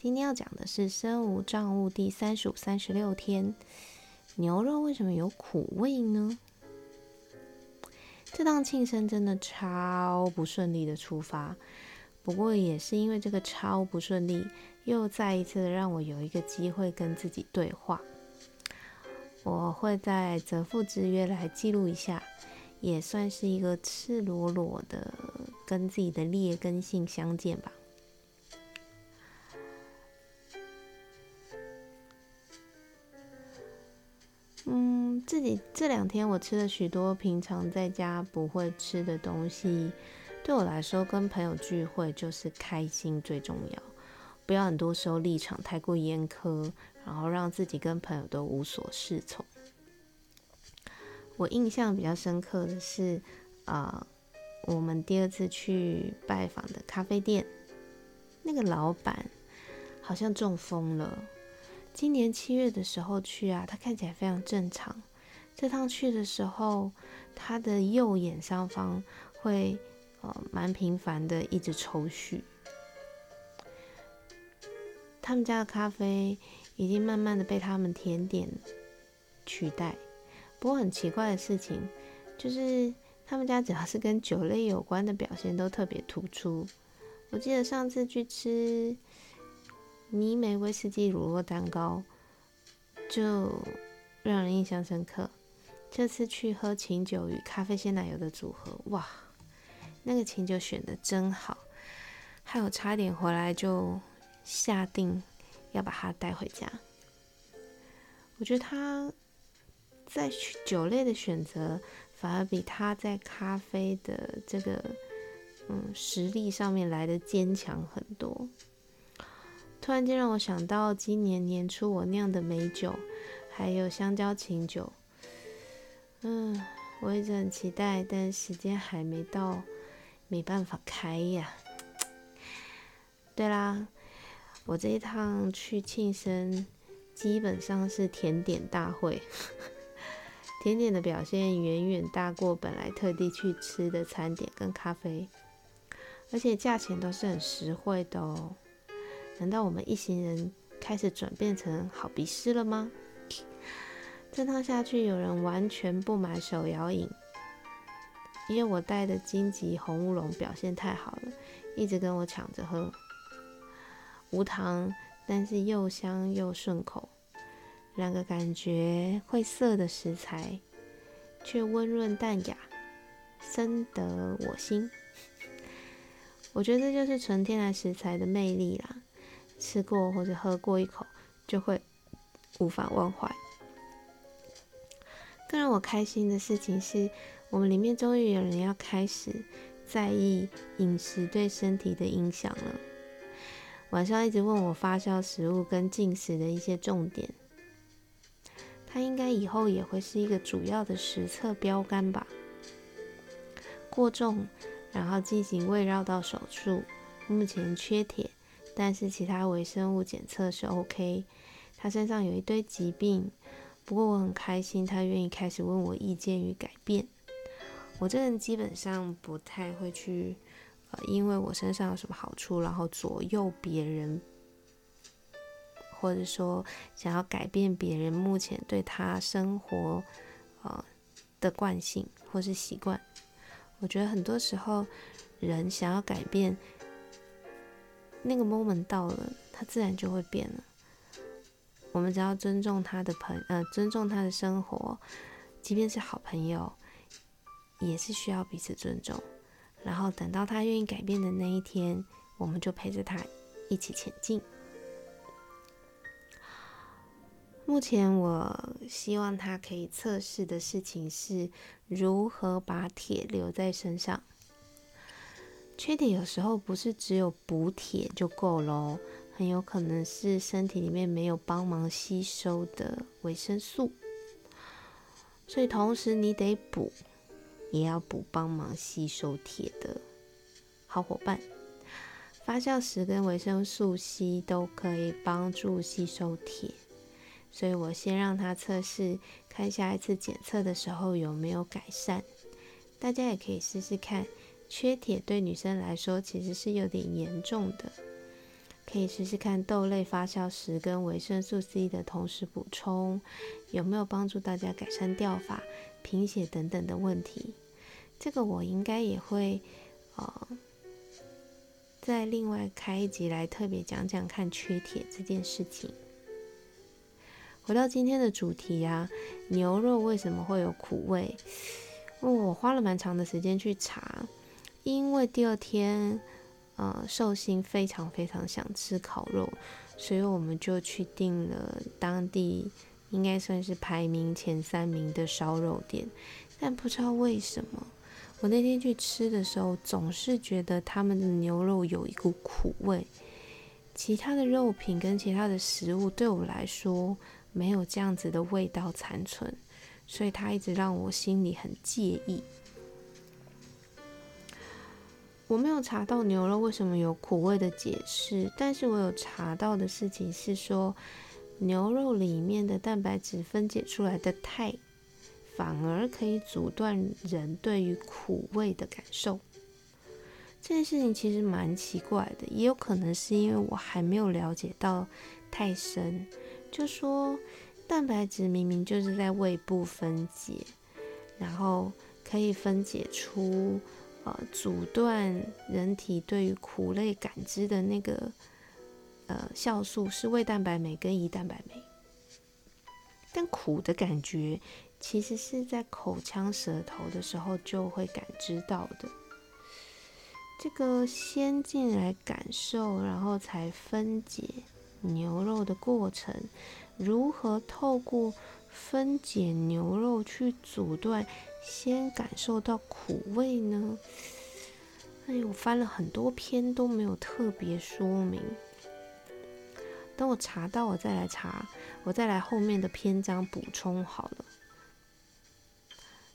今天要讲的是身无障物第三十五、三十六天，牛肉为什么有苦味呢？这趟庆生真的超不顺利的出发，不过也是因为这个超不顺利，又再一次的让我有一个机会跟自己对话。我会在择父之约来记录一下，也算是一个赤裸裸的跟自己的劣根性相见吧。自己这两天我吃了许多平常在家不会吃的东西。对我来说，跟朋友聚会就是开心最重要，不要很多时候立场太过严苛，然后让自己跟朋友都无所适从。我印象比较深刻的是，啊，我们第二次去拜访的咖啡店，那个老板好像中风了。今年七月的时候去啊，他看起来非常正常。这趟去的时候，他的右眼上方会呃蛮频繁的一直抽搐。他们家的咖啡已经慢慢的被他们甜点取代。不过很奇怪的事情就是，他们家只要是跟酒类有关的表现都特别突出。我记得上次去吃。尼美威士忌乳酪蛋糕就让人印象深刻。这次去喝琴酒与咖啡鲜奶油的组合，哇，那个琴酒选的真好，还有差点回来就下定要把它带回家。我觉得他在酒类的选择反而比他在咖啡的这个嗯实力上面来的坚强很多。突然间让我想到今年年初我酿的美酒，还有香蕉琴酒。嗯，我一直很期待，但时间还没到，没办法开呀。对啦，我这一趟去庆生，基本上是甜点大会，甜点的表现远远大过本来特地去吃的餐点跟咖啡，而且价钱都是很实惠的哦。难道我们一行人开始转变成好鼻师了吗？这趟下去，有人完全不买手摇饮，因为我带的金棘红乌龙表现太好了，一直跟我抢着喝。无糖，但是又香又顺口，两个感觉会涩的食材，却温润淡雅，深得我心。我觉得这就是纯天然食材的魅力啦。吃过或者喝过一口，就会无法忘怀。更让我开心的事情是，我们里面终于有人要开始在意饮食对身体的影响了。晚上一直问我发酵食物跟进食的一些重点，它应该以后也会是一个主要的实测标杆吧。过重，然后进行胃绕道手术，目前缺铁。但是其他微生物检测是 OK，他身上有一堆疾病，不过我很开心，他愿意开始问我意见与改变。我这人基本上不太会去，呃，因为我身上有什么好处，然后左右别人，或者说想要改变别人目前对他生活，呃的惯性或是习惯。我觉得很多时候人想要改变。那个 moment 到了，他自然就会变了。我们只要尊重他的朋，呃，尊重他的生活，即便是好朋友，也是需要彼此尊重。然后等到他愿意改变的那一天，我们就陪着他一起前进。目前我希望他可以测试的事情是如何把铁留在身上。缺铁有时候不是只有补铁就够喽，很有可能是身体里面没有帮忙吸收的维生素，所以同时你得补，也要补帮忙吸收铁的好伙伴。发酵石跟维生素 C 都可以帮助吸收铁，所以我先让他测试，看下一次检测的时候有没有改善。大家也可以试试看，缺铁对女生来说其实是有点严重的。可以试试看豆类发酵时跟维生素 C 的同时补充，有没有帮助大家改善掉发、贫血等等的问题。这个我应该也会，呃，再另外开一集来特别讲讲看缺铁这件事情。回到今天的主题啊，牛肉为什么会有苦味？我花了蛮长的时间去查，因为第二天。呃，寿星非常非常想吃烤肉，所以我们就去订了当地应该算是排名前三名的烧肉店。但不知道为什么，我那天去吃的时候，总是觉得他们的牛肉有一股苦味。其他的肉品跟其他的食物对我来说没有这样子的味道残存，所以它一直让我心里很介意。我没有查到牛肉为什么有苦味的解释，但是我有查到的事情是说，牛肉里面的蛋白质分解出来的肽，反而可以阻断人对于苦味的感受。这件事情其实蛮奇怪的，也有可能是因为我还没有了解到太深。就说蛋白质明明就是在胃部分解，然后可以分解出。呃，阻断人体对于苦类感知的那个呃酵素是胃蛋白酶跟胰蛋白酶，但苦的感觉其实是在口腔舌头的时候就会感知到的。这个先进来感受，然后才分解牛肉的过程，如何透过分解牛肉去阻断？先感受到苦味呢？哎，我翻了很多篇都没有特别说明。等我查到，我再来查，我再来后面的篇章补充好了。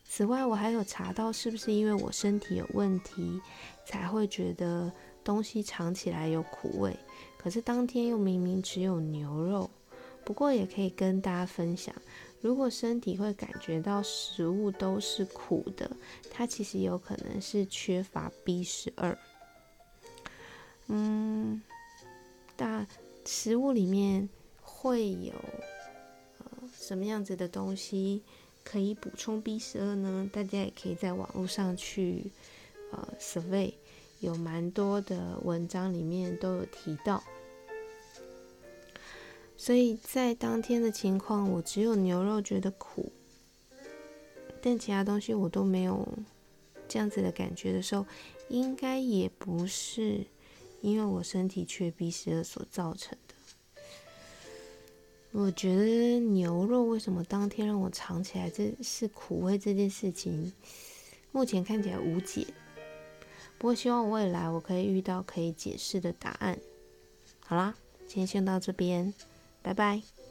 此外，我还有查到是不是因为我身体有问题，才会觉得东西尝起来有苦味？可是当天又明明只有牛肉。不过也可以跟大家分享。如果身体会感觉到食物都是苦的，它其实有可能是缺乏 B 十二。嗯，那食物里面会有呃什么样子的东西可以补充 B 十二呢？大家也可以在网络上去呃 survey，有蛮多的文章里面都有提到。所以在当天的情况，我只有牛肉觉得苦，但其他东西我都没有这样子的感觉的时候，应该也不是因为我身体缺 B 十二所造成的。我觉得牛肉为什么当天让我尝起来这是苦味这件事情，目前看起来无解。不过希望未来我可以遇到可以解释的答案。好啦，今天先到这边。拜拜。